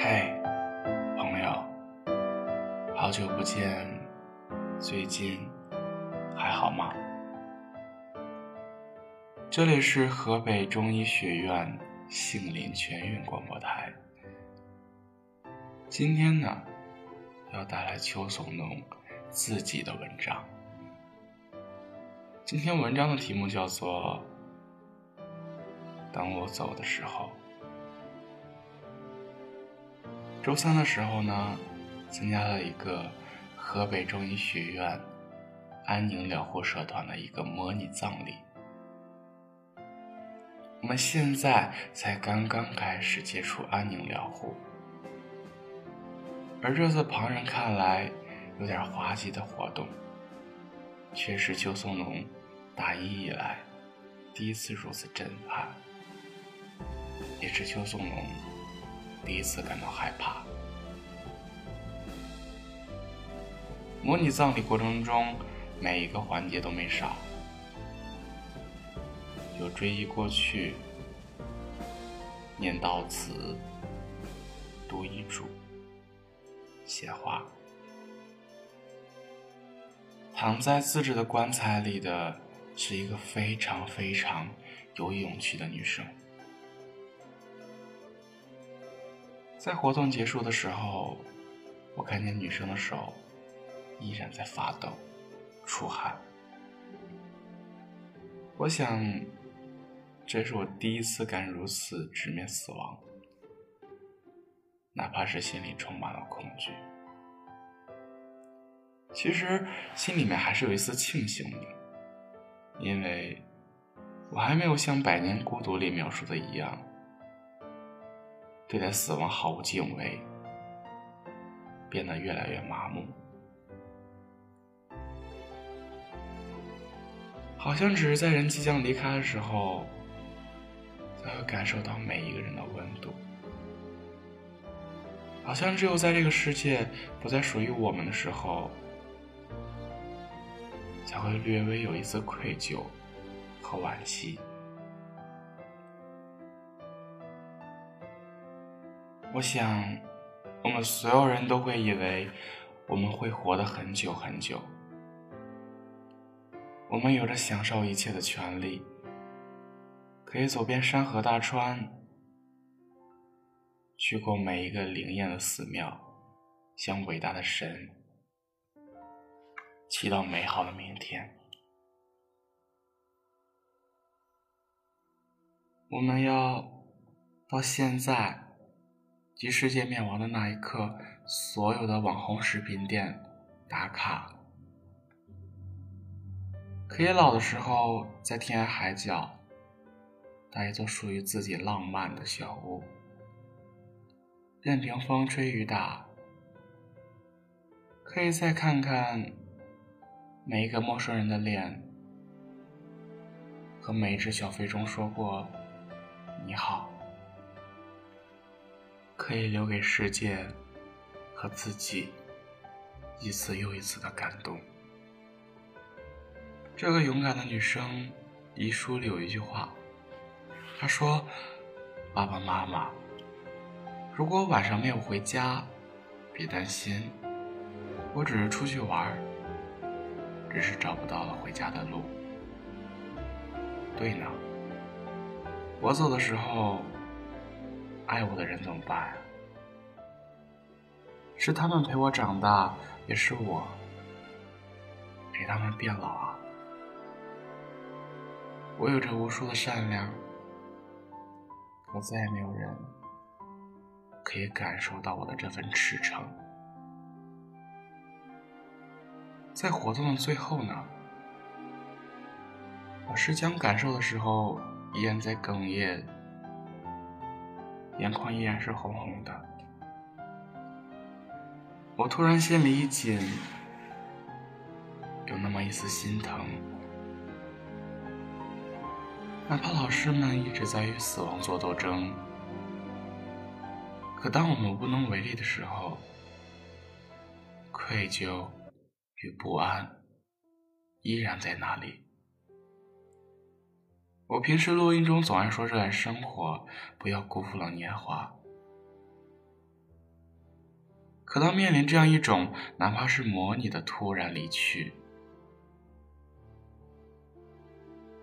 嘿，朋友，好久不见，最近还好吗？这里是河北中医学院杏林全运广播台。今天呢，要带来邱松农自己的文章。今天文章的题目叫做《当我走的时候》。周三的时候呢，参加了一个河北中医学院安宁疗护社团的一个模拟葬礼。我们现在才刚刚开始接触安宁疗护，而这次旁人看来有点滑稽的活动，却是邱松农大一以来第一次如此震撼，也是邱松龙。第一次感到害怕。模拟葬礼过程中，每一个环节都没少，有追忆过去、念悼词、读遗嘱、写话。躺在自制的棺材里的是一个非常非常有勇气的女生。在活动结束的时候，我看见女生的手依然在发抖、出汗。我想，这是我第一次敢如此直面死亡，哪怕是心里充满了恐惧。其实心里面还是有一丝庆幸的，因为我还没有像《百年孤独》里描述的一样。对待死亡毫无敬畏，变得越来越麻木，好像只是在人即将离开的时候，才会感受到每一个人的温度，好像只有在这个世界不再属于我们的时候，才会略微有一丝愧疚和惋惜。我想，我们所有人都会以为我们会活得很久很久，我们有着享受一切的权利，可以走遍山河大川，去过每一个灵验的寺庙，向伟大的神祈祷美好的明天。我们要到现在。即世界灭亡的那一刻，所有的网红食品店打卡，可以老的时候在天涯海角搭一座属于自己浪漫的小屋，任凭风吹雨打，可以再看看每一个陌生人的脸，和每一只小飞虫说过你好。可以留给世界和自己一次又一次的感动。这个勇敢的女生遗书里有一句话，她说：“爸爸妈妈，如果晚上没有回家，别担心，我只是出去玩，只是找不到了回家的路。对呢，我走的时候。”爱我的人怎么办？是他们陪我长大，也是我陪他们变老啊。我有着无数的善良，可再也没有人可以感受到我的这份赤诚。在活动的最后呢，我是将感受的时候，依然在哽咽。眼眶依然是红红的，我突然心里一紧，有那么一丝心疼。哪怕老师们一直在与死亡做斗争，可当我们无能为力的时候，愧疚与不安依然在那里。我平时录音中总爱说热爱生活，不要辜负了年华。可当面临这样一种哪怕是模拟的突然离去，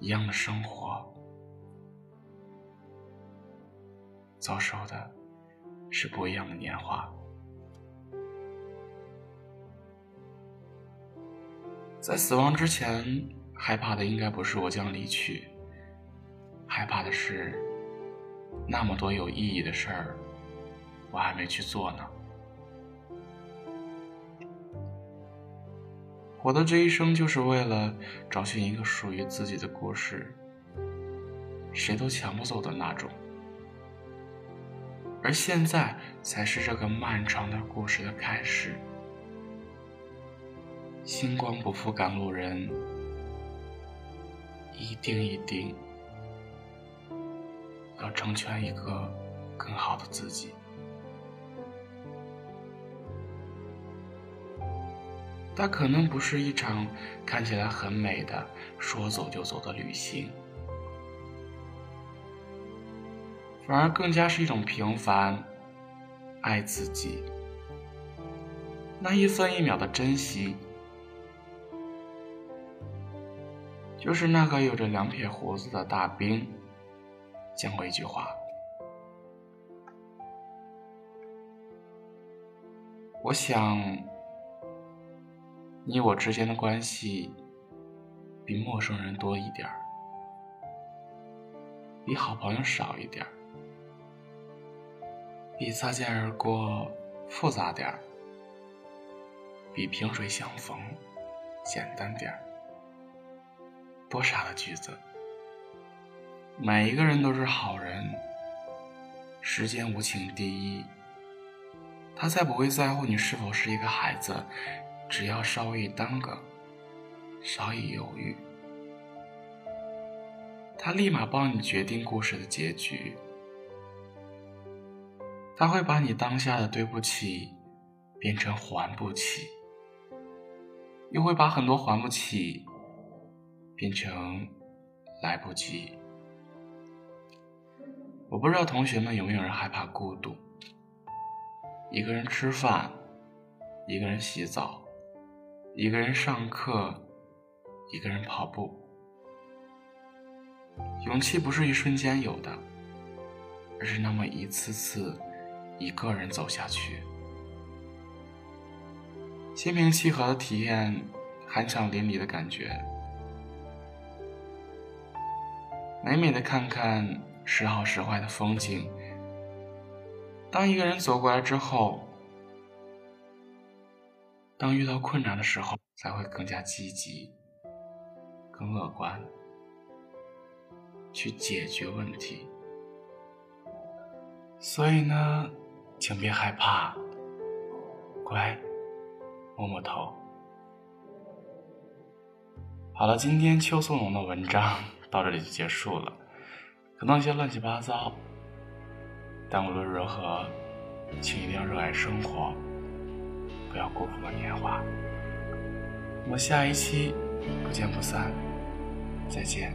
一样的生活，遭受的是不一样的年华。在死亡之前，害怕的应该不是我将离去，害怕的是那么多有意义的事儿，我还没去做呢。我的这一生就是为了找寻一个属于自己的故事，谁都抢不走的那种。而现在才是这个漫长的故事的开始。星光不负赶路人，一定一定成全一个更好的自己。它可能不是一场看起来很美的说走就走的旅行，反而更加是一种平凡，爱自己，那一分一秒的珍惜，就是那个有着两撇胡子的大兵讲过一句话：“我想。”你我之间的关系，比陌生人多一点儿，比好朋友少一点儿，比擦肩而过复杂点儿，比萍水相逢简单点儿。多傻的句子！每一个人都是好人，世间无情第一，他才不会在乎你是否是一个孩子。只要稍一耽搁，稍一犹豫，他立马帮你决定故事的结局。他会把你当下的对不起变成还不起，又会把很多还不起变成来不及。我不知道同学们有没有人害怕孤独，一个人吃饭，一个人洗澡。一个人上课，一个人跑步。勇气不是一瞬间有的，而是那么一次次一个人走下去，心平气和的体验酣畅淋漓的感觉，美美的看看时好时坏的风景。当一个人走过来之后。当遇到困难的时候，才会更加积极、更乐观，去解决问题。所以呢，请别害怕，乖，摸摸头。好了，今天邱松龙的文章到这里就结束了，可能一些乱七八糟，但无论如何，请一定要热爱生活。不要辜负了年华。我们下一期不见不散，再见。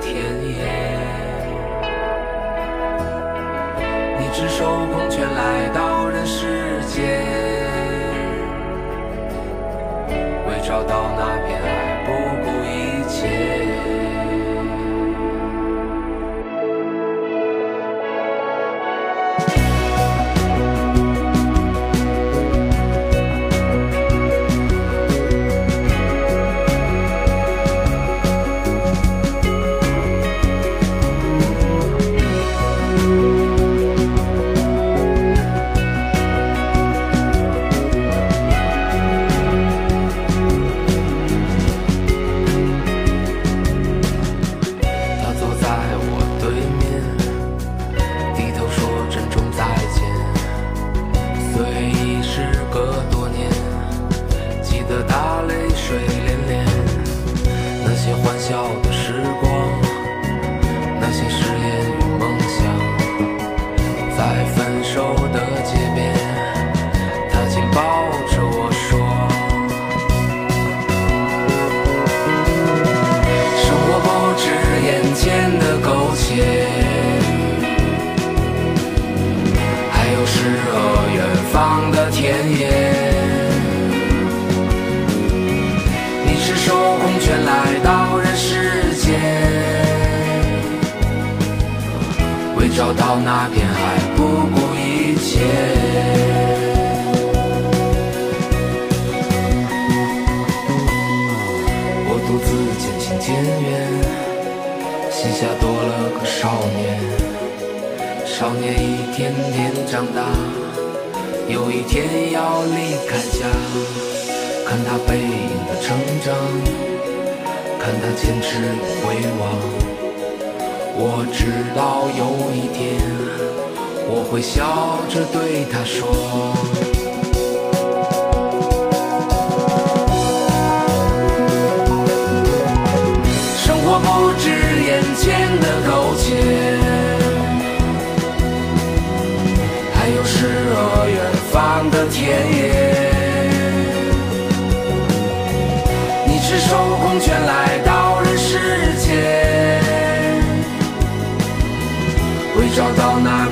田野，你赤手空拳来到人世间，为找到那片爱不顾一切。手的街边他紧抱着我说生活不止眼前的苟且还有诗和远方的田野。你赤手空拳来到人世间为找到那片海。我独自渐行渐远，膝下多了个少年。少年一天天长大，有一天要离开家，看他背影的成长，看他坚持的回望。我知道有一天。我会笑着对他说：生活不止眼前的苟且，还有诗和远方的田野。你赤手空拳来到人世间，为找到那。